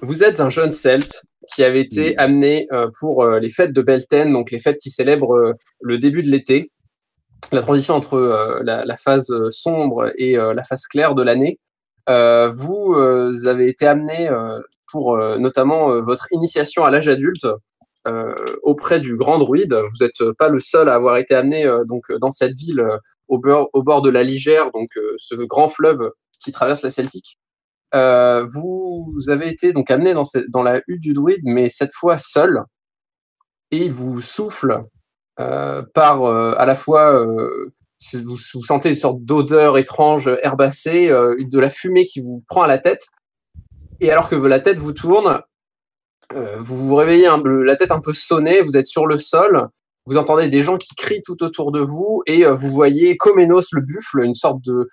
vous êtes un jeune celte qui avait été amené euh, pour euh, les fêtes de Belten, donc les fêtes qui célèbrent euh, le début de l'été, la transition entre la, la, phase sombre et la phase claire de l'année. vous avez été amené pour notamment votre initiation à l'âge adulte auprès du grand druide. Vous n'êtes pas le seul à avoir été amené donc dans cette ville au, bord, au bord de la Ligère, donc ce grand fleuve qui traverse la Celtique. Euh, vous avez été donc amené dans, la hutte du druide, mais cette fois seul, et il vous souffle euh, par euh, à la fois, vous, sentez une sorte d'odeur étrange herbacée, de la fumée qui vous prend à la tête, et alors que la tête vous tourne, vous vous réveillez la tête un peu sonnée, vous êtes sur le sol, vous entendez des gens qui crient tout autour de vous, et vous voyez Comenos le buffle, une sorte de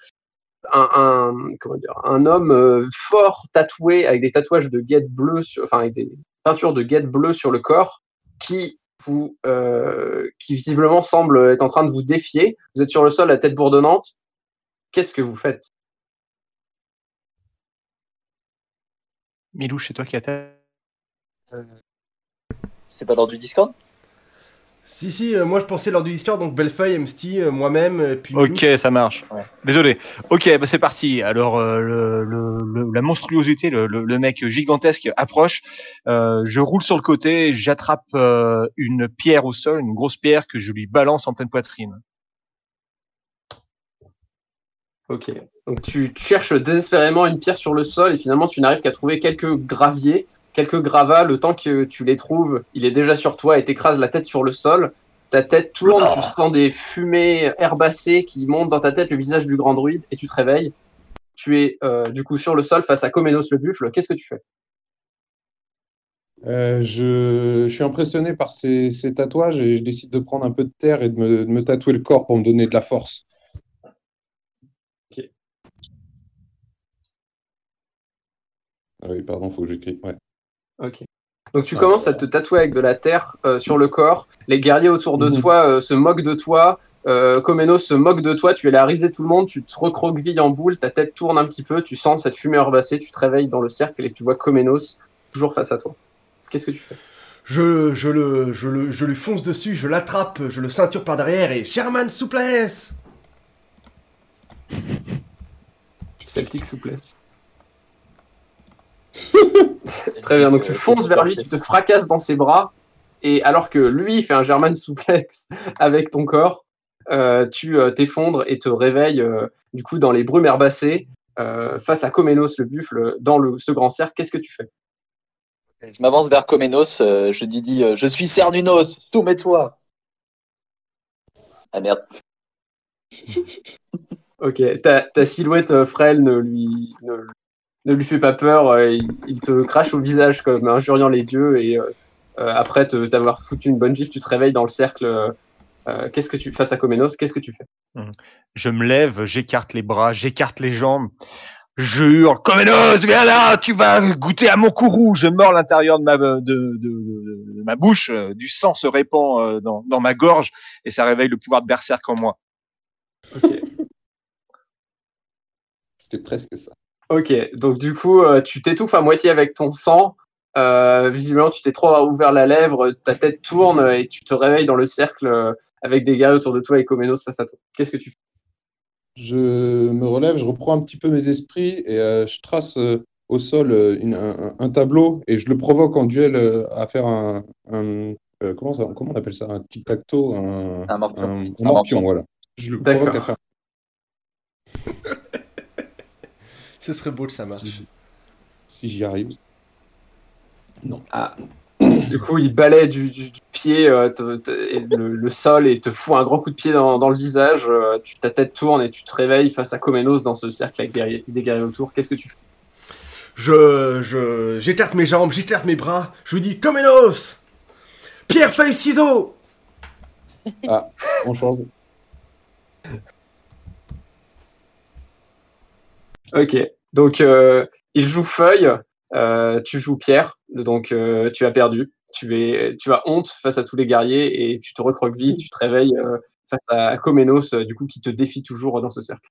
un, comment dire, un homme euh, fort tatoué avec des tatouages de guettes bleues, enfin avec des peintures de guettes bleues sur le corps, qui vous, euh, qui visiblement semble être en train de vous défier. Vous êtes sur le sol, la tête bourdonnante. Qu'est-ce que vous faites? Milou, c'est toi qui as euh, C'est pas lors du Discord? Si, si, euh, moi je pensais lors du Discord, donc Bellefeuille, MST, euh, moi-même, puis. Ok, ça marche. Désolé. Ok, bah c'est parti. Alors, euh, le, la monstruosité, le, mec gigantesque approche. je roule sur le côté, j'attrape une pierre au sol, une grosse pierre que je lui balance en pleine poitrine. Ok. Donc tu, tu cherches désespérément une pierre sur le sol et finalement tu n'arrives qu'à trouver quelques graviers quelques gravats, le temps que tu les trouves, il est déjà sur toi et t'écrases la tête sur le sol. Ta tête tourne, tu sens des fumées herbacées qui montent dans ta tête, le visage du grand druide, et tu te réveilles. Tu es euh, du coup sur le sol face à Comenos le buffle. Qu'est-ce que tu fais? Euh, je, suis impressionné par ces, tatouages et je décide de prendre un peu de terre et de me, tatouer le corps pour me donner de la force. Ok. Ah oui, pardon, faut que j'écris. Ouais. Ok. Donc tu commences à te tatouer avec de la terre euh, sur le corps. Les guerriers autour de mhm. toi euh, se moquent de toi. Euh, Komeno se moque de toi. Tu es la risée de tout le monde. Tu te recroquevilles en boule. Ta tête tourne un petit peu. Tu sens cette fumée herbacée. Tu te réveilles dans le cercle et tu vois Komenos toujours face à toi. Qu'est-ce que tu fais? Je, je, le, je, le, je lui fonce dessus. Je l'attrape. Je le ceinture par derrière et Sherman souplesse Celtic souplesse. Très bien, donc tu fonces vers lui, tu te fracasses dans ses bras, et alors que lui fait un German souplex avec ton corps, euh, tu euh, t'effondres et te réveilles euh, du coup dans les brumes herbacées face à Comenos le buffle dans le, ce grand cercle. Qu'est-ce que tu fais? Je m'avance vers Comenos, je lui dis Je suis Cernunos, soumets-toi Ah merde. Ok, ta, ta silhouette frêle ne lui, ne, ne lui fais pas peur, euh, il, te crache au visage comme injuriant les dieux et euh, euh, après t'avoir foutu une bonne gifle, tu te réveilles dans le cercle. qu'est-ce que tu face à Comenos Qu'est-ce que tu fais? Mmh. Je me lève, j'écarte les bras, j'écarte les jambes. Je hurle, Comenos, viens là, tu vas goûter à mon courroux. Je mords l'intérieur de ma, de, de, de, ma bouche, du sang se répand dans, dans, ma gorge et ça réveille le pouvoir de berserk en moi. Ok. C'était presque ça. Ok, donc du coup, euh, tu t'étouffes à moitié avec ton sang. Euh, visiblement, tu t'es trop ouvert la lèvre, ta tête tourne et tu te réveilles dans le cercle euh, avec des gars autour de toi et Comenos face à toi. Qu'est-ce que tu fais? Je me relève, je reprends un petit peu mes esprits et je trace au sol un, tableau et je le provoque en duel à faire un, comment, ça, comment on appelle ça? Un tic-tac-toe Un, un morpion. Un, morpion, voilà. Je le provoque à faire. Ce serait beau que ça marche. Si, j'y arrive. Non. Ah. Du coup, il balaie du, pied euh, le, sol et te fout un grand coup de pied dans, le visage. Euh, tu, ta tête tourne et tu te réveilles face à Comenos dans ce cercle avec des guerriers autour. Qu'est-ce que tu fais? Je, je, j'écarte mes jambes, j'écarte mes bras. Je lui dis Comenos, pierre feuille ciseaux. Ah, on change. Ok. Donc, euh, il joue feuille, euh, tu joues pierre, donc euh, tu as perdu. Tu, es, tu as honte face à tous les guerriers et tu te recroquevilles, tu te réveilles face à Comenos, du coup, qui te défie toujours dans ce cercle.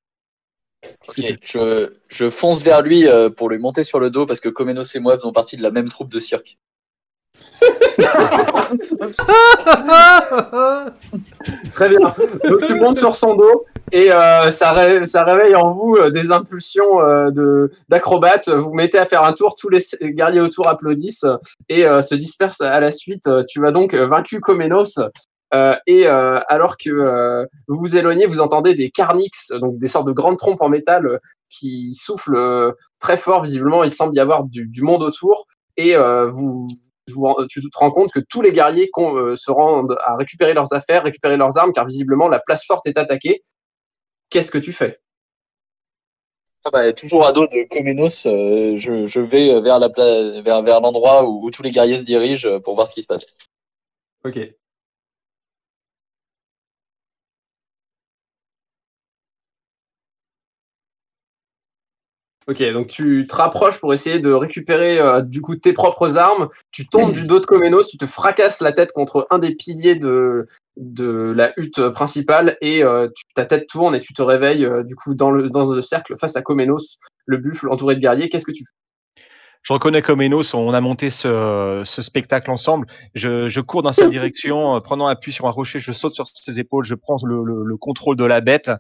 Qu'est-ce que Ok, je, je fonce vers lui pour lui monter sur le dos parce que Comenos et moi faisons partie de la même troupe de cirque. Très bien. Donc tu montes sur son dos et euh, ça, ré- ça réveille en vous euh, des impulsions euh, d'acrobates. Vous mettez à faire un tour, tous les guerriers autour applaudissent et euh, se dispersent à la suite. Tu vas donc vaincu Comenos. Et alors que vous vous éloignez, vous entendez des carnix, donc des sortes de grandes trompes en métal qui soufflent très fort. Visiblement, il semble y avoir du, monde autour. Et vous- tu te rends compte que tous les guerriers euh, se rendent à récupérer leurs affaires, récupérer leurs armes, car visiblement la place forte est attaquée. Qu'est-ce que tu fais? Ah bah, toujours à dos de Comenos, euh, je, je vais vers la vers, vers l'endroit où, où tous les guerriers se dirigent euh, pour voir ce qui se passe. Ok. Ok, donc tu te rapproches pour essayer de récupérer euh, du coup tes propres armes. Tu tombes du dos de Comenos, tu te fracasses la tête contre un des piliers de, de la hutte principale et euh, tu- ta tête tourne et tu te réveilles euh, du coup dans le, dans le cercle face à Comenos, le buffle entouré de guerriers. Qu'est-ce que tu fais? Je reconnais comme Enos, on a monté ce, ce spectacle ensemble. Je, je cours dans sa direction, euh, prenant appui sur un rocher, je saute sur ses épaules, je prends le, le- le contrôle de la bête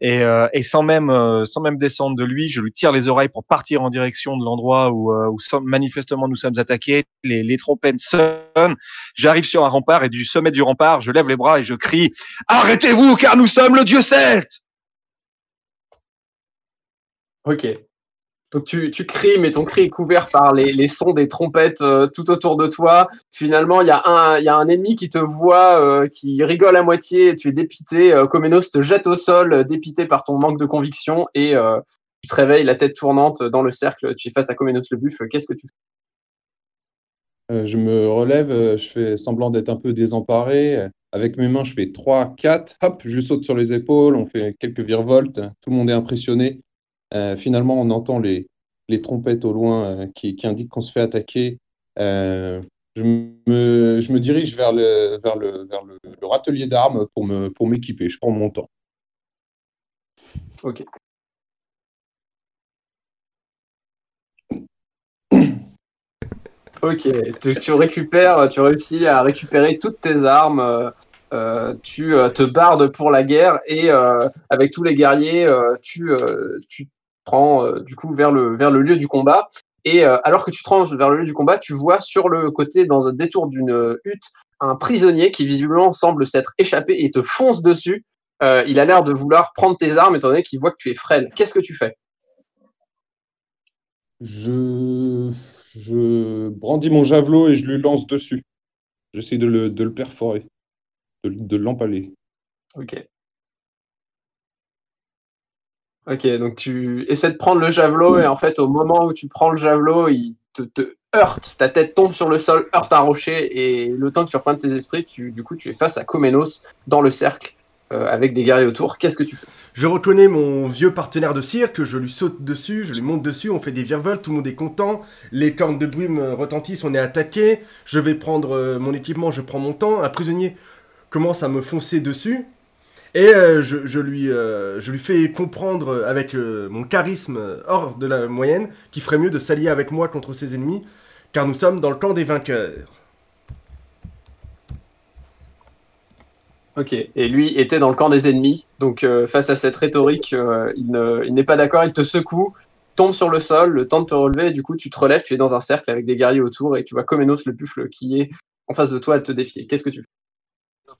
et, euh, et sans même euh, sans même descendre de lui, je lui tire les oreilles pour partir en direction de l'endroit où, euh, où manifestement nous sommes attaqués. Les, les trompettes sonnent. J'arrive sur un rempart et du sommet du rempart, je lève les bras et je crie Arrêtez-vous car nous sommes le dieu celte Ok. Donc tu, tu cries, mais ton cri est couvert par les, sons des trompettes euh, tout autour de toi. Finalement, il y, a un- ennemi qui te voit, euh, qui rigole à moitié, tu es dépité. Euh, te jette au sol, euh, dépité par ton manque de conviction, et tu te réveilles la tête tournante dans le cercle. Tu es face à Comenos le buffle. Qu'est-ce que tu fais? Je me relève, je fais semblant d'être un peu désemparé. Avec mes mains, je fais 3, 4. Hop, je saute sur les épaules. On fait quelques virevoltes. Tout le monde est impressionné. Euh, finalement, on entend les, les trompettes au loin euh, qui, qui indiquent qu'on se fait attaquer. Euh, je me, je me dirige vers le, vers le, vers le, le râtelier d'armes pour me, pour m'équiper. Je prends mon temps. Ok. Ok, tu, récupères, tu réussis à récupérer toutes tes armes, euh, tu te bardes pour la guerre et avec tous les guerriers, tu, tu te prends euh, du coup vers le, vers le lieu du combat. Et euh, alors que tu te rends vers le lieu du combat, tu vois sur le côté, dans un détour d'une hutte, un prisonnier qui visiblement semble s'être échappé et te fonce dessus. Euh, il a l'air de vouloir prendre tes armes étant donné qu'il voit que tu es frêle. Qu'est-ce que tu fais? Je, je brandis mon javelot et je lui lance dessus. J'essaie de le, de le perforer, de, de l'empaler. Ok. Ok, donc tu essaies de prendre le javelot et en fait au moment où tu prends le javelot, il te, te heurte, ta tête tombe sur le sol, heurte un rocher et le temps que tu reprennes tes esprits, tu, du coup tu es face à Comenos dans le cercle euh, avec des guerriers autour. Qu'est-ce que tu fais? Je reconnais mon vieux partenaire de cirque, je lui saute dessus, je lui monte dessus, on fait des virevolts, tout le monde est content, les cornes de brume retentissent, on est attaqué, je vais prendre euh, mon équipement, je prends mon temps, un prisonnier commence à me foncer dessus, et euh, je, je lui, euh, je lui fais comprendre euh, avec mon charisme hors de la moyenne qu'il ferait mieux de s'allier avec moi contre ses ennemis, car nous sommes dans le camp des vainqueurs. Ok, et lui était dans le camp des ennemis, donc face à cette rhétorique, il n'est pas d'accord, il te secoue, tombe sur le sol, le temps de te relever, et du coup tu te relèves, tu es dans un cercle avec des guerriers autour et tu vois Comenos le buffle qui est en face de toi à te défier. Qu'est-ce que tu fais?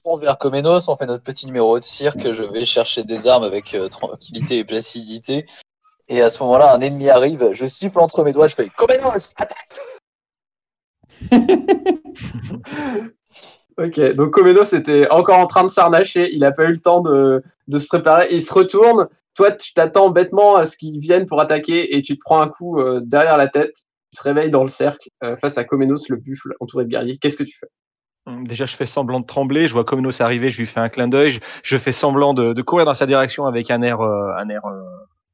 Fonce vers Comenos, on fait notre petit numéro de cirque, je vais chercher des armes avec euh, tranquillité et placidité. Et à ce moment-là, un ennemi arrive, je siffle entre mes doigts, je fais Comenos, attaque Ok, donc Comenos était encore en train de s'arnacher, il n'a pas eu le temps de, de se préparer, il se retourne, toi tu t'attends bêtement à ce qu'il vienne pour attaquer et tu te prends un coup euh, derrière la tête, tu te réveilles dans le cercle euh, face à Comenos le buffle entouré de guerriers. Qu'est-ce que tu fais? Déjà, je fais semblant de trembler. Je vois Comenos arriver. Je lui fais un clin d'œil. Je, je fais semblant de, de courir dans sa direction avec un air, euh, un air euh,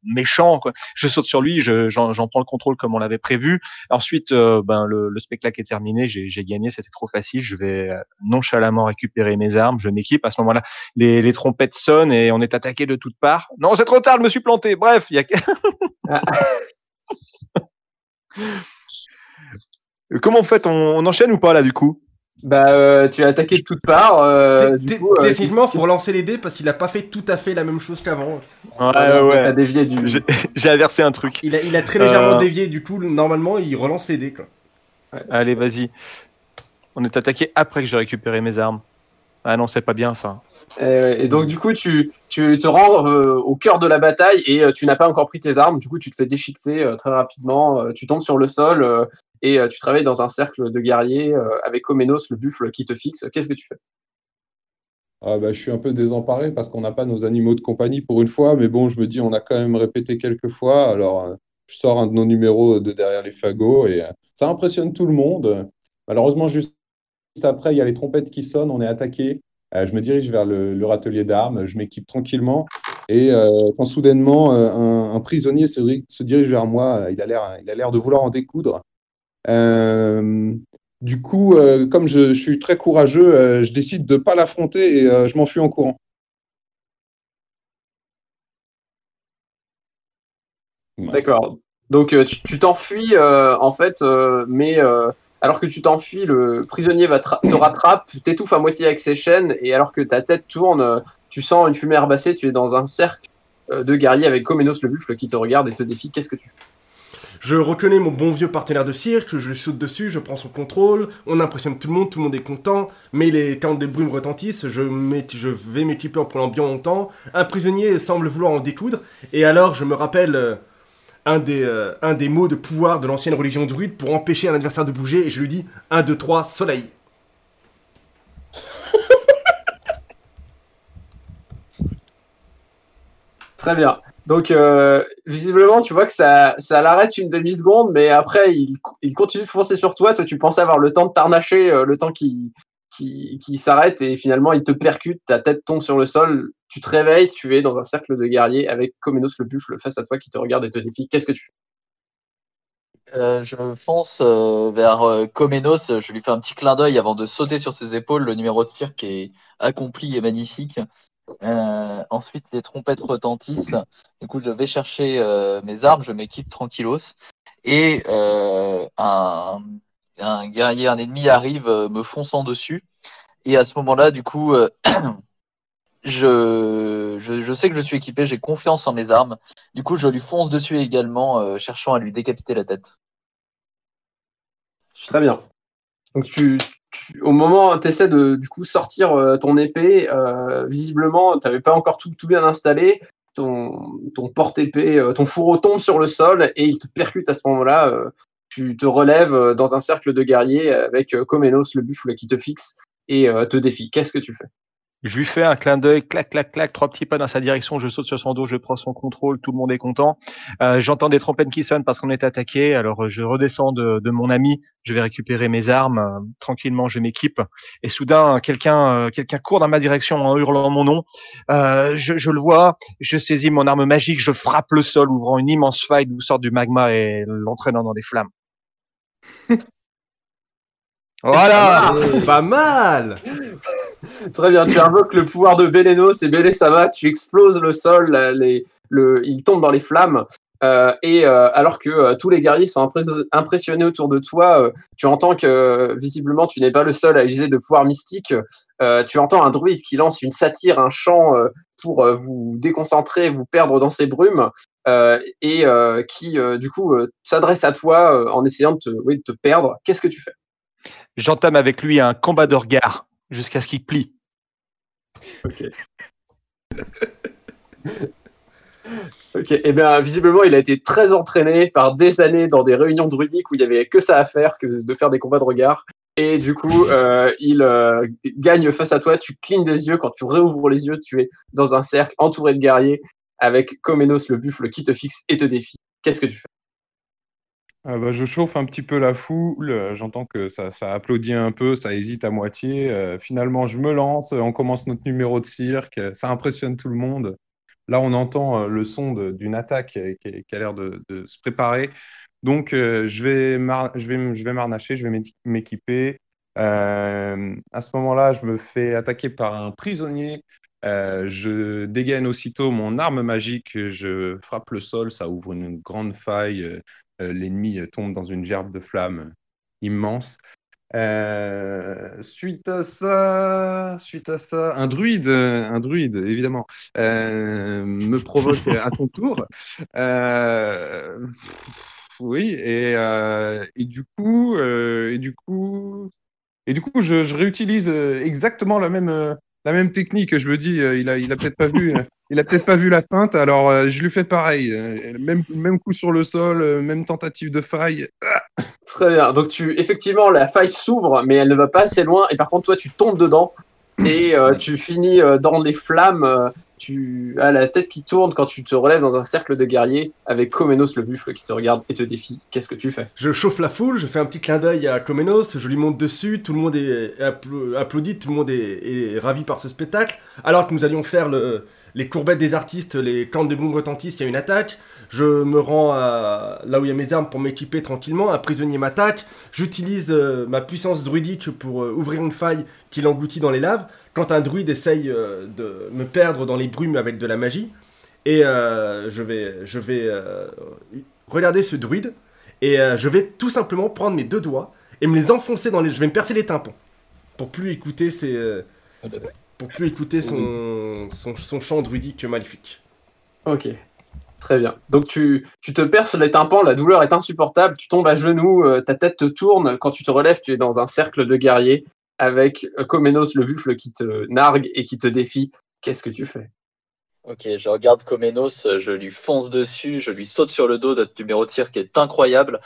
méchant. Quoi. Je saute sur lui, je- j'en prends le contrôle comme on l'avait prévu. Ensuite, euh, ben le, le spectacle est terminé, j'ai gagné, c'était trop facile. Je vais nonchalamment récupérer mes armes, je m'équipe. À ce moment-là, les, les trompettes sonnent et on est attaqué de toutes parts. Non, c'est trop tard, je me suis planté. Bref, il y a. Ah. Comment en fait? On, on enchaîne ou pas là du coup? Bah, euh, tu es attaqué de toutes parts. euh, euh, Techniquement, qu'est-ce- faut relancer les dés parce qu'il a pas fait tout à fait la même chose qu'avant. Ouais, T'as dévié du. J'ai inversé un truc. Il a, il a très légèrement Euh. dévié, du coup, normalement, il relance les dés. Quoi. Allez, vas-y. On est attaqué après que j'ai récupéré mes armes. Ah non, c'est pas bien ça. Euh, et donc, du coup, tu, tu te rends euh, au cœur de la bataille et euh, tu n'as pas encore pris tes armes. Du coup, tu te fais déchiqueter euh, très rapidement. euh, tu tombes sur le sol euh, et euh, tu travailles dans un cercle de guerriers euh, avec Omenos, le buffle, qui te fixe. Qu'est-ce que tu fais? Ah bah, je suis un peu désemparé parce qu'on n'a pas nos animaux de compagnie pour une fois, mais bon, je me dis, on a quand même répété quelques fois, alors euh, je sors un de nos numéros de derrière les fagots et ça impressionne tout le monde. Malheureusement, juste après, il y a les trompettes qui sonnent, on est attaqué. Je me dirige vers le, leur atelier d'armes, je m'équipe tranquillement et quand soudainement un, prisonnier se, se dirige vers moi, il a l'air de vouloir en découdre. Euh, du coup, euh, comme je, je suis très courageux, euh, je décide de pas l'affronter et euh, je m'enfuis en courant. D'accord. Donc, euh, tu t'enfuis, euh, en fait, euh, mais euh, alors que tu t'enfuis, le prisonnier va te ra- te rattrape, t'étouffe à moitié avec ses chaînes, et alors que ta tête tourne, tu sens une fumée herbacée, tu es dans un cercle euh, de guerriers avec Comenos le buffle qui te regarde et te défie. Qu'est-ce que tu fais? Je reconnais mon bon vieux partenaire de cirque, je saute dessus, je prends son contrôle, on impressionne tout le monde, tout le monde est content, mais les cornes de brume retentissent, je, je vais m'équiper en prenant bien mon temps, un prisonnier semble vouloir en découdre, et alors je me rappelle euh, un, des, euh, un des mots de pouvoir de l'ancienne religion druide pour empêcher un adversaire de bouger, et je lui dis 1, 2, 3, soleil. Très bien. Donc, euh, visiblement, tu vois que ça, l'arrête une demi-seconde, mais après, il, continue de foncer sur toi. Toi, tu pensais avoir le temps de t'arnacher, euh, le temps qui, qui, qui s'arrête, et finalement, il te percute, ta tête tombe sur le sol, tu te réveilles, tu es dans un cercle de guerriers avec Comenos le buffle face à toi qui te regarde et te défie. Qu'est-ce que tu fais? Euh, je fonce vers Comenos, je lui fais un petit clin d'œil avant de sauter sur ses épaules. Le numéro de cirque est accompli et magnifique. Euh, ensuite, les trompettes retentissent. Du coup, je vais chercher euh, mes armes, je m'équipe tranquillos. Et euh, un, guerrier, un ennemi arrive, me fonçant dessus. Et à ce moment-là, du coup, je, je, je sais que je suis équipé, j'ai confiance en mes armes. Du coup, je lui fonce dessus également, cherchant à lui décapiter la tête. Très bien. Donc, tu, au moment où tu essaies de sortir euh, ton épée, euh, visiblement, tu n'avais pas encore tout, bien installé. Ton, porte-épée, euh, ton fourreau tombe sur le sol et il te percute à ce moment-là. tu te relèves dans un cercle de guerriers avec Comenos, le buffle, qui te fixe et te défie. Qu'est-ce que tu fais? Je lui fais un clin d'œil, clac, clac, clac, trois petits pas dans sa direction, je saute sur son dos, je prends son contrôle, tout le monde est content. Euh, J'entends des trompettes qui sonnent parce qu'on est attaqué, alors euh, je redescends de, de mon ami, je vais récupérer mes armes, euh, tranquillement je m'équipe, et soudain quelqu'un euh, quelqu'un court dans ma direction en hurlant mon nom. Euh, je, je le vois, je saisis mon arme magique, je frappe le sol, ouvrant une immense faille d'où sort du magma et l'entraînant dans des flammes. voilà Pas mal Très bien, tu invoques le pouvoir de Bélénos et Bélé ça va, tu exploses le sol, les, le, il tombe dans les flammes. euh, et euh, alors que euh, tous les guerriers sont impré- impressionnés autour de toi, euh, tu entends que euh, visiblement tu n'es pas le seul à user de pouvoir mystique. Euh, tu entends un druide qui lance une satire, un chant euh, pour euh, vous déconcentrer, vous perdre dans ces brumes, euh, et euh, qui euh, du coup euh, s'adresse à toi euh, en essayant de te, oui, de te perdre. Qu'est-ce que tu fais? J'entame avec lui un combat de regard jusqu'à ce qu'il plie. Ok, et bien visiblement il a été très entraîné par des années dans des réunions druidiques où il y avait que ça à faire que de faire des combats de regard. Et du coup, euh, il euh, gagne face à toi, tu clignes des yeux, quand tu réouvres les yeux, tu es dans un cercle entouré de guerriers avec Comenos le buffle qui te fixe et te défie. Qu'est-ce que tu fais? Ah bah, je chauffe un petit peu la foule, euh, j'entends que ça, applaudit un peu, ça hésite à moitié. euh, finalement, je me lance, on commence notre numéro de cirque, euh, ça impressionne tout le monde. là, on entend le son d'une attaque qui, a l'air de, se préparer. Donc, je vais m'arnacher, je vais m'équiper. Euh, à ce moment-là, je me fais attaquer par un prisonnier. Euh, je dégaine aussitôt mon arme magique, je frappe le sol, ça ouvre une grande faille. Euh, l'ennemi tombe dans une gerbe de flammes immense. suite à ça, suite à ça, un druide, un druide évidemment, me provoque à son tour. oui, et, et, du coup, et du coup, et du coup, je, réutilise euh, exactement la même, euh, la même technique. Je me dis, euh, il a, il a peut-être pas vu. Il a peut-être pas vu la feinte, alors je lui fais pareil. Même, même coup sur le sol, même tentative de faille. Très bien. Donc tu, effectivement, la faille s'ouvre, mais elle ne va pas assez loin. Et par contre, toi, tu tombes dedans et euh, tu finis euh, dans les flammes. Tu as la tête qui tourne quand tu te relèves dans un cercle de guerriers avec Comenos le buffle qui te regarde et te défie. Qu'est-ce que tu fais? Je chauffe la foule, je fais un petit clin d'œil à Comenos, je lui monte dessus, tout le monde est applaudit, tout le monde est ravi par ce spectacle. Alors que nous allions faire le, les courbettes des artistes, les cornes de boum retentissent, il y a une attaque. Je me rends là où il y a mes armes pour m'équiper tranquillement. Un prisonnier m'attaque. J'utilise euh, ma puissance druidique pour euh, ouvrir une faille qui l'engloutit dans les laves. Quand un druide essaye euh, de me perdre dans les brumes avec de la magie. Et je vais, je vais regarder ce druide. Et je vais tout simplement prendre mes deux doigts et me les enfoncer dans les. Je vais me percer les tympans. Pour plus écouter ces pour plus écouter son, son, chant druidique maléfique. Ok, très bien. Donc tu, tu, te perces les tympans, la douleur est insupportable, tu tombes à genoux, euh, ta tête te tourne, quand tu te relèves, tu es dans un cercle de guerriers avec Comenos le buffle qui te nargue et qui te défie. Qu'est-ce que tu fais? Ok, je regarde Comenos, je lui fonce dessus, je lui saute sur le dos de notre numéro de tir qui est incroyable.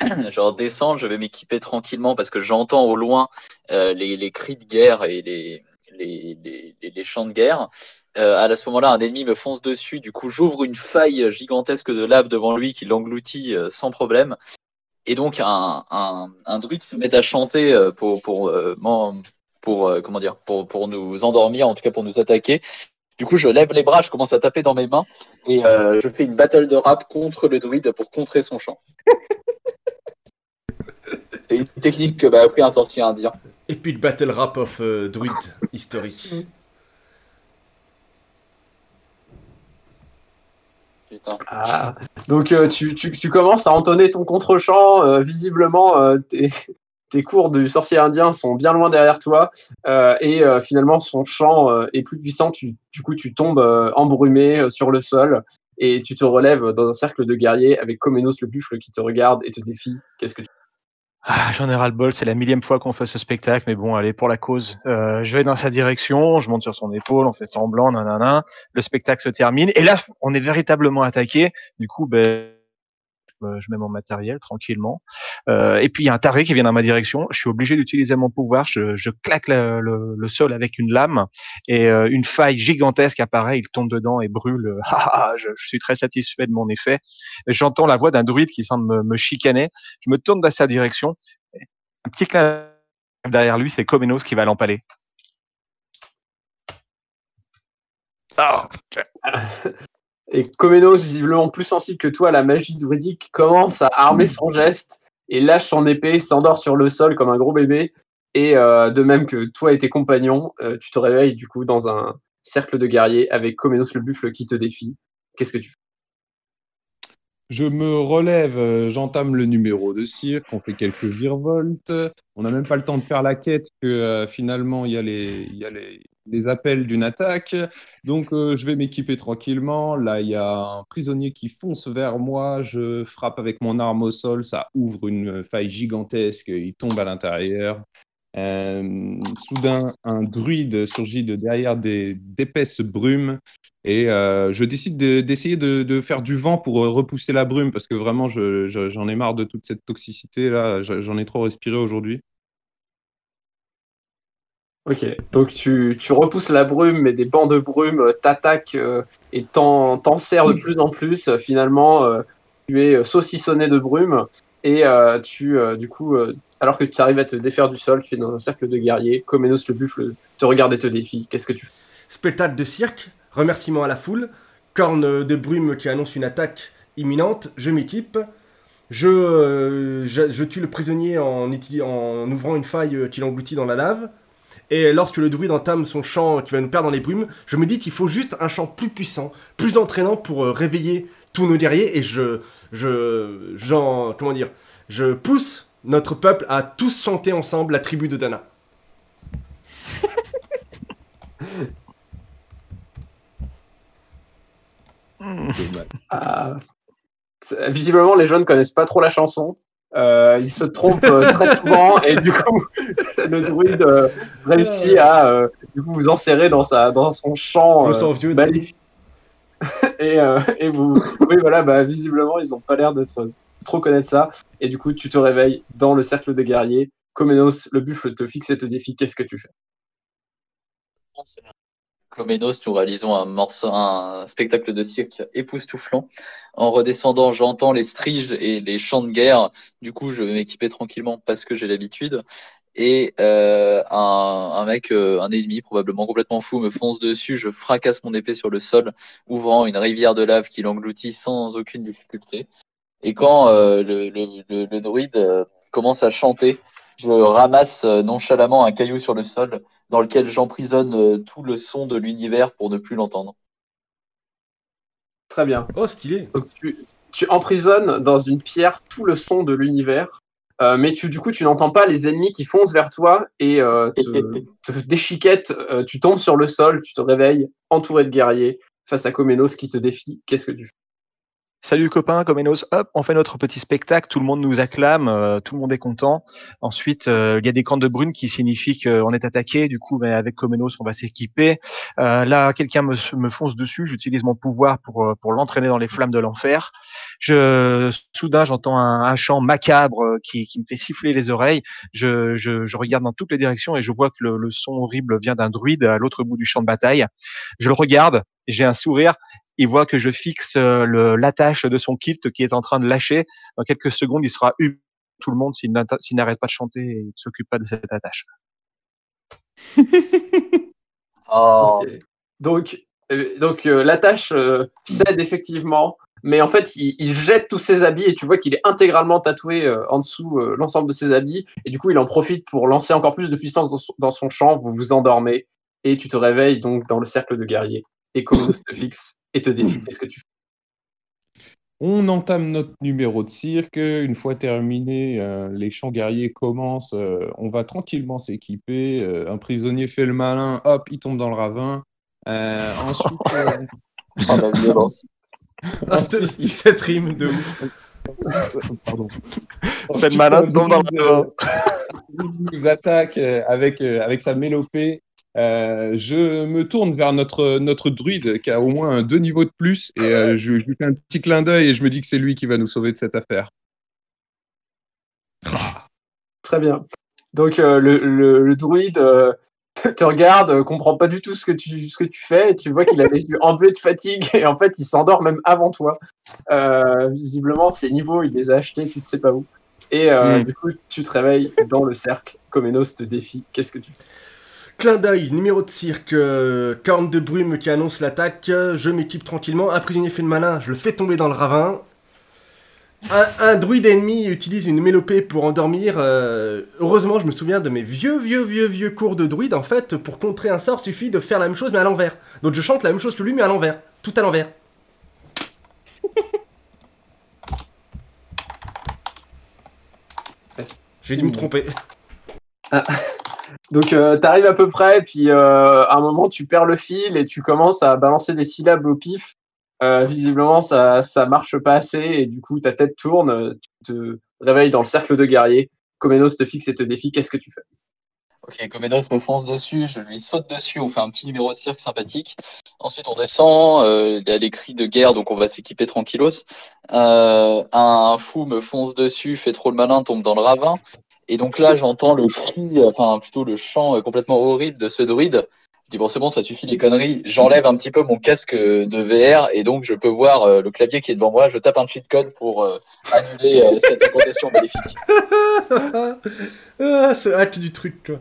je redescends, je vais m'équiper tranquillement parce que j'entends au loin euh, les, les, cris de guerre et les, les, champs de guerre. Euh, à ce moment-là, un ennemi me fonce dessus. Du coup, j'ouvre une faille gigantesque de lave devant lui qui l'engloutit euh, sans problème. Et donc, un, un, druide se met à chanter euh, pour, pour, pour, comment dire, pour, pour nous endormir, en tout cas pour nous attaquer. Du coup, je lève les bras, je commence à taper dans mes mains et je fais une battle de rap contre le druide pour contrer son chant. C'est une technique que m'a appris un sorcier indien. Et puis le battle rap of euh, Druid History. Ah, donc euh, tu, commences à entonner ton contre-champ. Euh, visiblement, tes, cours du sorcier indien sont bien loin derrière toi. et finalement, son chant est plus puissant. du coup, tu tombes embrumé sur le sol. Et tu te relèves dans un cercle de guerriers avec Comenos le buffle qui te regarde et te défie. Qu'est-ce que tu ah, J'en ai ras le bol, c'est la millième fois qu'on fait ce spectacle, mais bon, allez, pour la cause. Euh, je vais dans sa direction, je monte sur son épaule, on fait semblant, nanana. Le spectacle se termine, et là, on est véritablement attaqué. Du coup, ben, je mets mon matériel tranquillement. Euh, et puis il y a un taré qui vient dans ma direction. Je suis obligé d'utiliser mon pouvoir. Je, je claque le, le, sol avec une lame et euh, une faille gigantesque apparaît. Il tombe dedans et brûle. Ah, ah, je, je, suis très satisfait de mon effet. J'entends la voix d'un druide qui semble me, me, chicaner. Je me tourne dans sa direction. Un petit clin derrière lui, c'est Comenos qui va l'empaler. Oh. Et Comenos, visiblement plus sensible que toi à la magie druidique, commence à armer son geste et lâche son épée, s'endort sur le sol comme un gros bébé. Et euh, de même que toi et tes compagnons, euh, tu te réveilles du coup dans un cercle de guerriers avec Comenos le buffle qui te défie. Qu'est-ce que tu fais? Je me relève, euh, j'entame le numéro de cirque, on fait quelques virevoltes. On n'a même pas le temps de faire la quête que finalement il y a les, y a les, les appels d'une attaque. Donc, euh, je vais m'équiper tranquillement. Là, il y a un prisonnier qui fonce vers moi. Je frappe avec mon arme au sol. Ça ouvre une faille gigantesque. Il tombe à l'intérieur. Euh, soudain, un druide surgit de derrière d'épaisses brumes. Et euh, je décide d'essayer de, faire du vent pour repousser la brume parce que vraiment, j'en ai marre de toute cette toxicité. là. J'en ai trop respiré aujourd'hui. Ok, donc tu, repousses la brume, mais des bancs de brume euh, t'attaquent euh, et t'en serrent de plus en plus. Euh, finalement, tu es saucissonné de brume et tu, du coup, alors que tu arrives à te défaire du sol, tu es dans un cercle de guerriers. Comenos le buffle te regarde et te défie. Qu'est-ce que tu fais? Spectacle de cirque, remerciement à la foule. corne de brume qui annonce une attaque imminente. Je m'équipe. Je, je, tue le prisonnier en, en ouvrant une faille euh, qu'il engloutit dans la lave. Et lorsque le druide entame son chant qui va nous perdre dans les brumes, je me dis qu'il faut juste un chant plus puissant, plus entraînant pour euh, réveiller tous nos guerriers. Et je, je, j'en, comment dire, je pousse notre peuple à tous chanter ensemble la tribu de Dana. Ah. Visiblement, les jeunes connaissent pas trop la chanson. Euh, ils se trompent euh, très souvent et du coup, le druide euh, réussit à euh, du coup, vous enserrer dans, sa, dans son euh, vieux. maléfique. et, euh, et vous, oui, voilà, bah, visiblement, ils ont pas l'air d'être trop connaître ça. Et du coup, tu te réveilles dans le cercle des guerriers. Comenos, le buffle te fixe et te défie. Qu'est-ce que tu fais? Cloménos, nous réalisons un, morceau, un spectacle de cirque époustouflant. En redescendant, j'entends les striges et les chants de guerre. Du coup, je vais m'équiper tranquillement parce que j'ai l'habitude. Et euh, un, mec, euh, un ennemi probablement complètement fou, me fonce dessus. Je fracasse mon épée sur le sol, ouvrant une rivière de lave qui l'engloutit sans aucune difficulté. Et quand euh, le druide euh, commence à chanter, je ramasse euh, nonchalamment un caillou sur le sol dans lequel j'emprisonne euh, tout le son de l'univers pour ne plus l'entendre. Très bien. Oh, stylé. Donc tu, tu emprisonnes dans une pierre tout le son de l'univers, euh, mais tu, du coup tu n'entends pas les ennemis qui foncent vers toi et euh, te, te déchiquettent. euh, tu tombes sur le sol, tu te réveilles entouré de guerriers face à Comenos qui te défie. Qu'est-ce que tu fais? Salut copains, Comenos, hop, on fait notre petit spectacle, tout le monde nous acclame, euh, tout le monde est content. Ensuite, euh, il y a des cornes de brune qui signifient qu'on est attaqué, du coup, ben, avec Comenos, on va s'équiper. Euh, là, quelqu'un me, me fonce dessus, j'utilise mon pouvoir pour, euh, pour l'entraîner dans les flammes de l'enfer. Je, soudain, j'entends un, un chant macabre euh, qui, qui me fait siffler les oreilles. Je, je, je regarde dans toutes les directions et je vois que le, le son horrible vient d'un druide à l'autre bout du champ de bataille. Je le regarde, j'ai un sourire il voit que je fixe euh, le- l'attache de son kilt qui est en train de lâcher. Dans quelques secondes, il sera eu tout le monde s'il n'arrête pas de chanter et ne s'occupe pas de cette attache. Oh. Donc, euh, donc euh, l'attache euh, cède effectivement, mais en fait il, il jette tous ses habits et tu vois qu'il est intégralement tatoué euh, en dessous euh, l'ensemble de ses habits et du coup il en profite pour lancer encore plus de puissance dans son, dans son champ. Vous vous endormez et tu te réveilles donc dans le cercle de guerriers et Comenos te fixe et te défie. Qu'est-ce que tu fais? On entame notre numéro de cirque. Une fois terminé, euh, les chants guerriers commencent. euh, on va tranquillement s'équiper. euh, un prisonnier fait le malin, hop, il tombe dans le ravin. Euh, ensuite, euh, oh, la violence. Ah, cette, ensuite, cette rime de ouf. pardon. Faites le tombe dans le ravin. nous attaque avec, euh, avec sa mélopée. Euh, je me tourne vers notre, notre druide qui a au moins deux niveaux de plus et euh, je, lui fais un petit clin d'œil et je me dis que c'est lui qui va nous sauver de cette affaire. Très bien. Donc euh, le, le, le druide te regarde, comprend pas du tout ce que tu, ce que tu fais, et tu vois qu'il a les yeux embués de fatigue, et en fait il s'endort même avant toi. Visiblement, ses niveaux, il les a achetés, tu ne sais pas où. Et euh, Mm. du coup, tu te réveilles dans le cercle. Comenos te défie. Qu'est-ce que tu fais? Clin d'œil, numéro de cirque, euh, corne de brume qui annonce l'attaque, je m'équipe tranquillement, un prisonnier fait le malin, je le fais tomber dans le ravin. Un, un druide ennemi utilise une mélopée pour endormir. euh, heureusement, je me souviens de mes vieux, vieux, vieux, vieux cours de druide. En fait, pour contrer un sort, suffit de faire la même chose mais à l'envers. Donc je chante la même chose que lui mais à l'envers. Tout à l'envers. J'ai dû me tromper. Donc, tu arrives à peu près, puis euh, à un moment, tu perds le fil et tu commences à balancer des syllabes au pif. Euh, visiblement, ça, ça marche pas assez et du coup, ta tête tourne. Tu te réveilles dans le cercle de guerriers. Comenos te fixe et te défie. Qu'est-ce que tu fais? Ok, Comenos me fonce dessus, je lui saute dessus, on fait un petit numéro de cirque sympathique. Ensuite, on descend, euh, il y a des cris de guerre, donc on va s'équiper tranquillos. Euh, un fou me fonce dessus, fait trop le malin, tombe dans le ravin. Et donc là, j'entends le cri, enfin plutôt le chant complètement horrible de ce druide. Je dis bon, c'est bon, ça suffit les conneries. J'enlève un petit peu mon casque de VR et donc je peux voir euh, le clavier qui est devant moi. Je tape un cheat code pour euh, annuler euh, cette incantation maléfique. ah, ce hack du truc, quoi.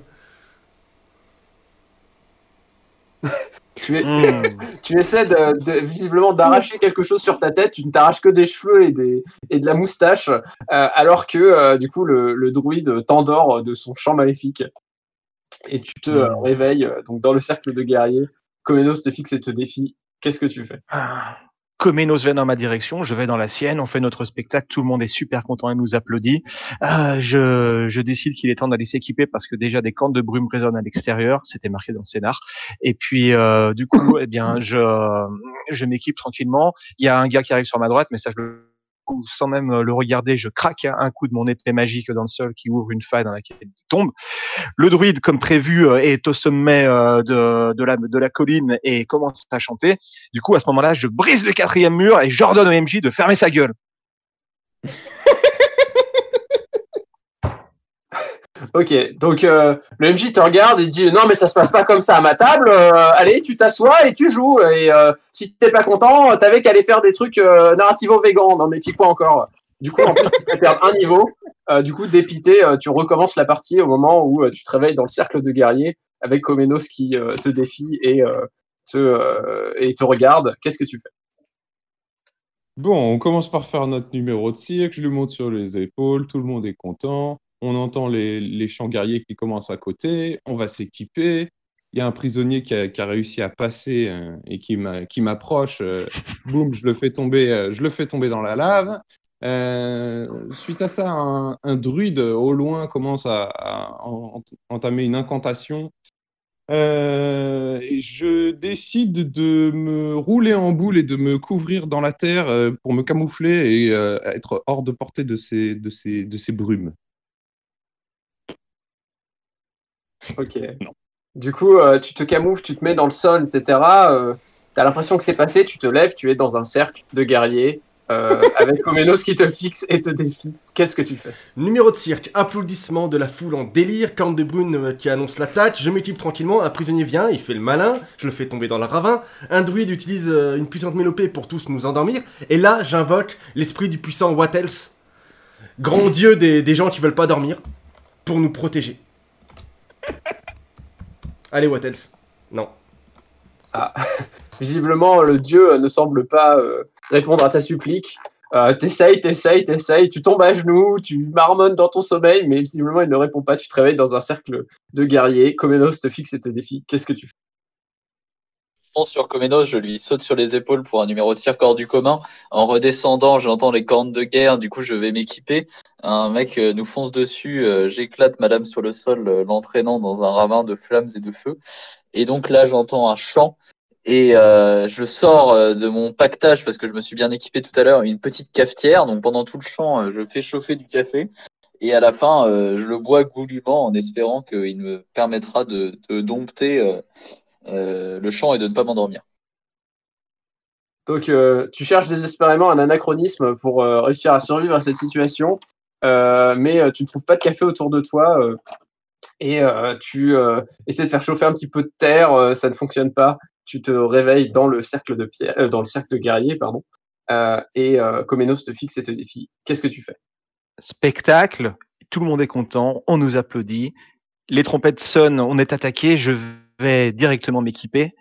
Tu, es- Hmm. tu essaies de, de- visiblement d'arracher quelque chose sur ta tête, tu ne t'arraches que des cheveux et, des, et de la moustache, euh, alors que euh, du coup le, le druide t'endort de son chant maléfique. Et tu te euh, Mm. réveilles donc dans le cercle de guerriers. Comenos te fixe et te défie. Qu'est-ce que tu fais? Ah. Comenos vient dans ma direction, je vais dans la sienne, on fait notre spectacle, tout le monde est super content et nous applaudit. Euh, je, je décide qu'il est temps d'aller s'équiper parce que déjà des cornes de brume résonnent à l'extérieur, c'était marqué dans le scénar. Et puis euh, du coup, eh bien, je, je m'équipe tranquillement. Il y a un gars qui arrive sur ma droite, mais ça je le sans même le regarder, je craque un coup de mon épée magique dans le sol qui ouvre une faille dans laquelle il tombe. Le druide, comme prévu, euh, est au sommet euh, de, de, la, de la colline et commence à chanter. Du coup, à ce moment-là, je brise le quatrième mur et j'ordonne au MJ de fermer sa gueule. Ok, donc euh, le MJ te regarde et dit non mais ça se passe pas comme ça à ma table. euh, allez, tu t'assois et tu joues. Et euh, si t'es pas content, t'avais qu'à aller faire des trucs narrativo végan. Non mais puis quoi encore Du coup, en plus, tu peux perdre un niveau. Du coup, dépité, tu recommences la partie au moment où tu te réveilles dans le cercle de guerriers avec Comenos qui te défie et te et te regarde. Qu'est-ce que tu fais? Bon, on commence par faire notre numéro de cirque, je lui monte sur les épaules, tout le monde est content, on entend les, les chants guerriers qui commencent à côté, on va s'équiper, il y a un prisonnier qui a, réussi à passer euh, et qui m'a- qui m'approche, euh, boum, je le fais tomber, euh, je le fais tomber dans la lave. Suite à ça, un, druide au loin commence à, à en- entamer une incantation et je décide de me rouler en boule et de me couvrir dans la terre pour me camoufler et être hors de portée de de ces brumes. Ok. Non. Du coup, euh, tu te camoufles, tu te mets dans le sol, etc. Euh, T'as l'impression que c'est passé, tu te lèves, tu es dans un cercle de guerriers euh, avec Comenos qui te fixe et te défie. Qu'est-ce que tu fais? Numéro de cirque, applaudissements de la foule en délire, corne de brune qui annonce l'attaque, je m'équipe tranquillement, un prisonnier vient, il fait le malin, je le fais tomber dans le ravin, un druide utilise une puissante mélopée pour tous nous endormir, et là j'invoque l'esprit du puissant What else, grand dieu des, des gens qui veulent pas dormir, pour nous protéger. Allez What else? Non. Visiblement, le dieu euh, ne semble pas euh, répondre à ta supplique. Euh, t'essayes, t'essayes, t'essayes, tu tombes à genoux, tu marmonnes dans ton sommeil, mais visiblement, il ne répond pas. Tu te réveilles dans un cercle de guerriers. Comenos te fixe et te défie. Qu'est-ce que tu fais? Fonce sur Comenos, je lui saute sur les épaules pour un numéro de cirque hors du commun. En redescendant, j'entends les cornes de guerre, du coup je vais m'équiper. Un mec euh, nous fonce dessus, euh, j'éclate madame sur le sol, euh, l'entraînant dans un ravin de flammes et de feu. Et donc là j'entends un chant et je sors de mon pactage parce que je me suis bien équipé tout à l'heure, une petite cafetière. Donc pendant tout le chant, euh, je fais chauffer du café. Et à la fin, je le bois goulûment en espérant qu'il me permettra de, dompter le chant et de ne pas m'endormir. Donc, euh, tu cherches désespérément un anachronisme pour euh, réussir à survivre à cette situation, euh, mais euh, tu ne trouves pas de café autour de toi euh, et euh, tu euh, essaies de faire chauffer un petit peu de terre, euh, ça ne fonctionne pas. Tu te réveilles dans le cercle de pierre, euh, dans le cercle de guerrier, pardon, euh, et euh, Comenos te fixe et te défie. Qu'est-ce que tu fais? Spectacle, tout le monde est content, on nous applaudit, les trompettes sonnent, on est attaqué, je vais directement m'équiper.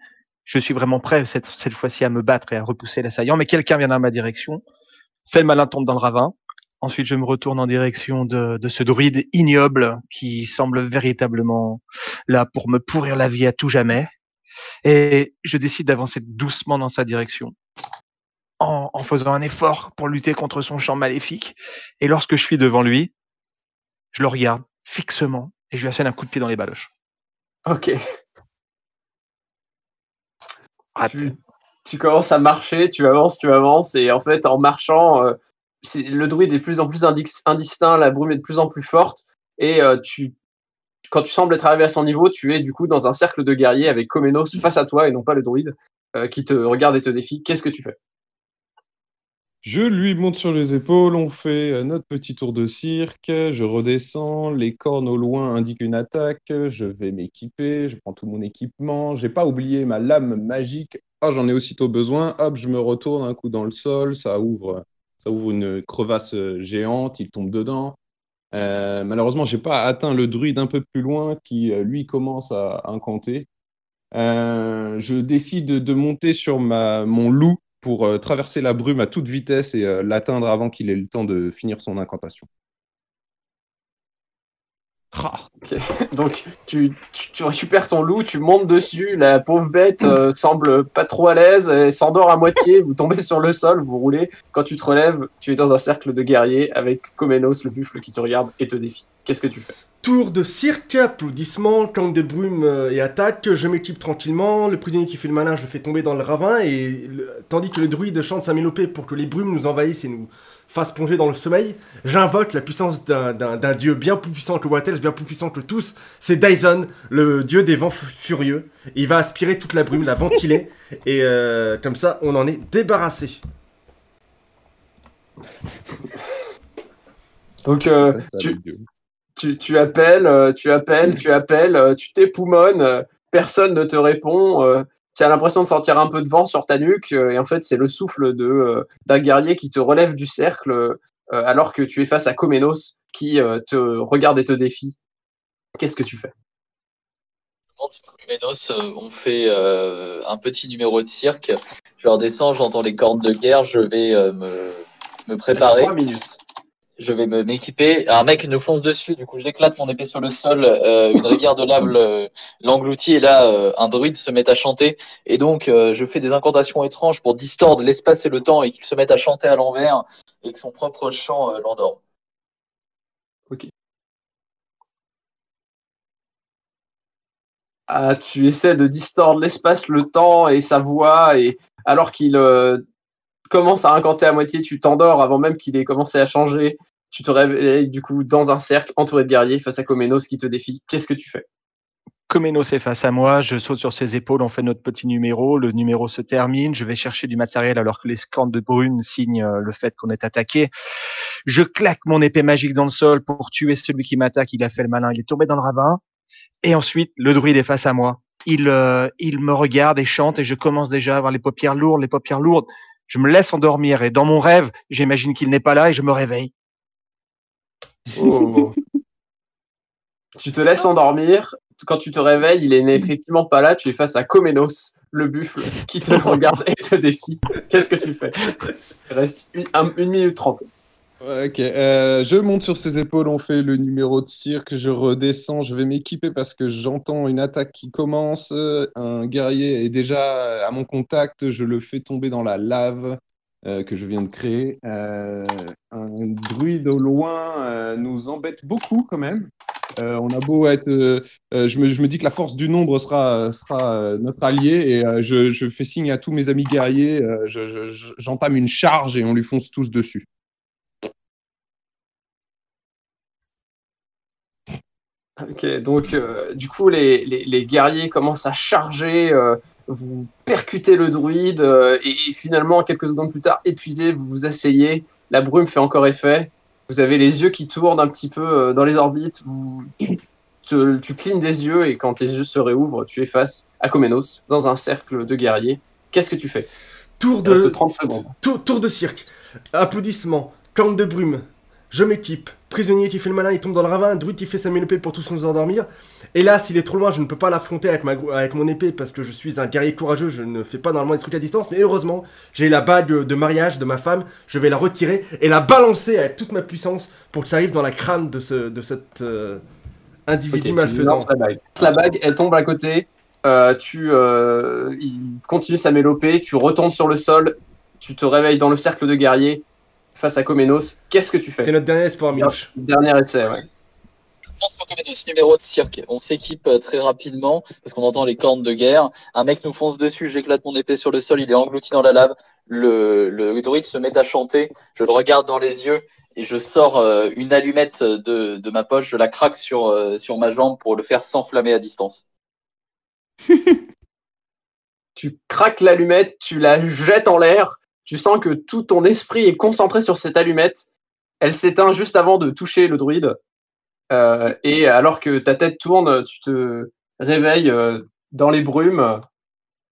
Je suis vraiment prêt cette, cette fois-ci à me battre et à repousser l'assaillant, mais quelqu'un vient dans ma direction, fait le malin, tombe dans le ravin. Ensuite, je me retourne en direction de, de ce druide ignoble qui semble véritablement là pour me pourrir la vie à tout jamais. Et je décide d'avancer doucement dans sa direction, en, en faisant un effort pour lutter contre son champ maléfique. Et lorsque je suis devant lui, je le regarde fixement et je lui assène un coup de pied dans les baloches. Ok. Tu, commences à marcher, tu avances, tu avances, et en fait, en marchant, euh, le druide est plus en plus indistinct, la brume est de plus en plus forte, et euh, tu, quand tu sembles être arrivé à son niveau, tu es du coup dans un cercle de guerriers avec Comenos face à toi, et non pas le druide, euh, qui te regarde et te défie. Qu'est-ce que tu fais? Je lui monte sur les épaules, on fait euh, notre petit tour de cirque, je redescends, les cornes au loin indiquent une attaque, je vais m'équiper, je prends tout mon équipement, j'ai pas oublié ma lame magique, ah j'en ai aussitôt besoin, hop je me retourne un coup dans le sol, ça ouvre, ça ouvre une crevasse euh, géante, il tombe dedans. Euh, malheureusement j'ai pas atteint le druide un peu plus loin qui euh, lui commence à incanter. Je décide de monter sur mon loup pour euh, traverser la brume à toute vitesse et euh, l'atteindre avant qu'il ait le temps de finir son incantation. Donc tu, tu, récupères ton loup, tu montes dessus, la pauvre bête euh, semble pas trop à l'aise, elle s'endort à moitié, vous tombez sur le sol, vous roulez. Quand tu te relèves, tu es dans un cercle de guerriers avec Comenos, le buffle, qui te regarde et te défie. Qu'est-ce que tu fais? Tour de cirque, applaudissements, camp de brume euh, et attaque, je m'équipe tranquillement, le prisonnier qui fait le malin, je le fais tomber dans le ravin, et tandis que le druide chante sa mélopée pour que les brumes nous envahissent et nous fasse plonger dans le sommeil, j'invoque la puissance d'un dieu bien plus puissant que Wattels, bien plus puissant que tous. C'est Dyson, le dieu des vents furieux. Il va aspirer toute la brume, la ventiler, et euh, comme ça, on en est débarrassé. Donc, euh, tu, tu, appelles, euh, tu appelles, tu appelles, tu t'époumones, personne ne te répond tu as l'impression de sentir un peu de vent sur ta nuque, euh, et en fait, c'est le souffle de euh, d'un guerrier qui te relève du cercle euh, alors que tu es face à Comenos qui te regarde et te défie. Qu'est-ce que tu fais? Comenos, on fait un petit numéro de cirque. Je redescends, j'entends les cordes de guerre, je vais me, me préparer. minutes je vais m'équiper. Un mec nous fonce dessus, du coup j'éclate mon épée sur le sol, euh, une rivière de lave l'engloutit et là euh, un druide se met à chanter et donc euh, je fais des incantations étranges pour distordre l'espace et le temps et qu'il se mette à chanter à l'envers et que son propre chant l'endorme. Ok. Ah, tu essaies de distordre l'espace, le temps et sa voix et alors qu'il commence à incanter à moitié, tu t'endors avant même qu'il ait commencé à changer. Tu te réveilles du coup dans un cercle entouré de guerriers face à Comenos qui te défie. Qu'est-ce que tu fais? Comenos est face à moi, je saute sur ses épaules, on fait notre petit numéro, le numéro se termine, je vais chercher du matériel alors que les scans de brune signent euh, le fait qu'on est attaqué. Je claque mon épée magique dans le sol pour tuer celui qui m'attaque, il a fait le malin, il est tombé dans le ravin. Et ensuite, le druide est face à moi. Il, euh, il me regarde et chante et je commence déjà à avoir les paupières lourdes, les paupières lourdes je me laisse endormir et dans mon rêve, j'imagine qu'il n'est pas là et je me réveille. Oh. tu te laisses endormir. Quand tu te réveilles, il est effectivement pas là. Tu es face à Comenos, le buffle, qui te regarde et te défie. Qu'est-ce que tu fais? Il reste une minute trente ok, euh, je monte sur ses épaules, on fait le numéro de cirque, je redescends, je vais m'équiper parce que j'entends une attaque qui commence, un guerrier est déjà à mon contact, je le fais tomber dans la lave euh, que je viens de créer. Euh, un druide au loin nous embête beaucoup quand même. on a beau être, je me, dis que la force du nombre sera, notre allié et je, fais signe à tous mes amis guerriers, j'entame une charge et on lui fonce tous dessus. Ok, donc euh, du coup les, les, guerriers commencent à charger, euh, vous percutez le druide euh, et, finalement quelques secondes plus tard, épuisé, vous vous asseyez, la brume fait encore effet, vous avez les yeux qui tournent un petit peu dans les orbites, vous, tu, tu clignes des yeux et quand les yeux se réouvrent, tu es face à Comenos dans un cercle de guerriers. Qu'est-ce que tu fais? Tour de 30 secondes. Tour, tour de cirque, applaudissements, camp de brume, je m'équipe. Prisonnier qui fait le malin, il tombe dans le ravin. Druide qui fait sa mélopée pour tous nous endormir. Hélas, s'il est trop loin, je ne peux pas l'affronter avec, avec mon épée parce que je suis un guerrier courageux. Je ne fais pas normalement des trucs à distance. Mais heureusement, j'ai la bague de mariage de ma femme. Je vais la retirer et la balancer avec toute ma puissance pour que ça arrive dans la crâne de, ce, de cet euh, individu malfaisant. La bague. la bague, elle tombe à côté. Euh, tu, euh, il continue sa mélopée. Tu retombes sur le sol. Tu te réveilles dans le cercle de guerriers face à Comenos, qu'est-ce que tu fais C'est notre dernier espoir, Miloche. Dernier essai, ouais. Comenos, numéro de cirque. On s'équipe euh, très rapidement parce qu'on entend les cornes de guerre. Un mec nous fonce dessus, j'éclate mon épée sur le sol, il est englouti dans la lave. Le, le druide se met à chanter, je le regarde dans les yeux et je sors euh, une allumette de, de, ma poche, je la craque sur, euh, sur ma jambe pour le faire s'enflammer à distance. tu craques l'allumette, tu la jettes en l'air, tu sens que tout ton esprit est concentré sur cette allumette. Elle s'éteint juste avant de toucher le druide. Euh, et alors que ta tête tourne, tu te réveilles euh, dans les brumes,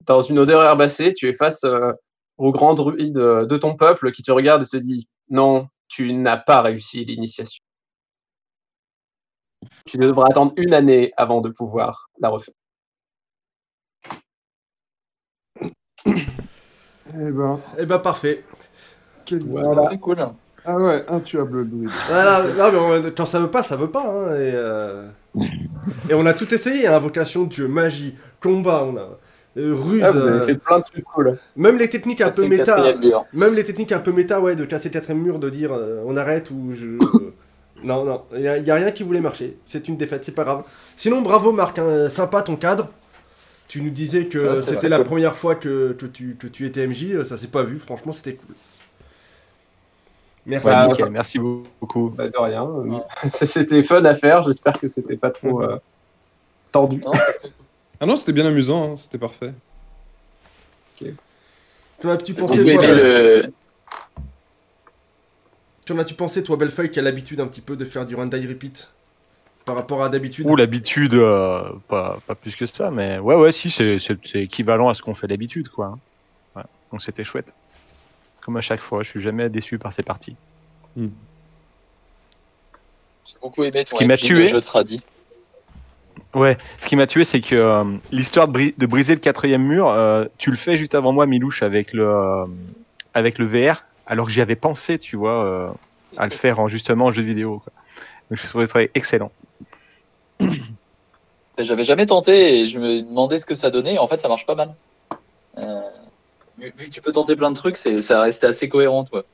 dans une odeur herbacée. Tu es face euh, au grand druide de ton peuple qui te regarde et te dit Non, tu n'as pas réussi l'initiation. Tu devras attendre une année avant de pouvoir la refaire. Eh ben, Eh ben parfait. quel C'est très cool. Ah ouais, intuable le druide. Voilà, non, mais on- quand ça veut pas, ça veut pas. hein, et, euh, et on a tout essayé, hein, invocation de dieu, magie, combat, on a euh, ruse, Ah, vous avez euh, fait plein de trucs cool. même les techniques un peu méta, même les techniques un peu méta, ouais, de casser le quatrième mur, de dire euh, on arrête ou je. non, non, il y, a- y a rien qui voulait marcher. C'est une défaite, c'est pas grave. Sinon, bravo Marc, hein, sympa ton cadre. Tu nous disais que c'est c'était la cool. première fois que, que tu, que tu étais MJ, euh, ça s'est pas vu, franchement, c'était cool. Merci. Ouais, Bah, nickel, merci beaucoup. Bah, de rien. C'était fun à faire. J'espère que c'était pas trop euh, tordu. Ah non, c'était bien amusant, hein, c'était parfait. Qu'en as-tu J'ai pensé, toi, le... Qu'en as-tu pensé, toi, Bellefeuille, qui a l'habitude un petit peu de faire du run die repeat? Par rapport à d'habitude Ou l'habitude, euh, pas, pas plus que ça, mais ouais, ouais, si, c'est équivalent à ce qu'on fait d'habitude, quoi. hein. Ouais. Donc c'était chouette. Comme à chaque fois, je suis jamais déçu par ces parties. J'ai beaucoup aimé ton Ce qui m'a tué- jeu. Ouais, ce qui m'a tué, c'est que euh, l'histoire de, bri- de briser le quatrième mur, euh, tu le fais juste avant moi, Milouche, avec le, euh, avec le VR, alors que j'y avais pensé, tu vois, euh, à le faire en justement en jeu vidéo. Quoi. Donc je trouvais ça excellent. J'avais jamais tenté et je me demandais ce que ça donnait. Et en fait, ça marche pas mal. Euh, vu, que tu peux tenter plein de trucs, ça restait assez cohérent. Quoi.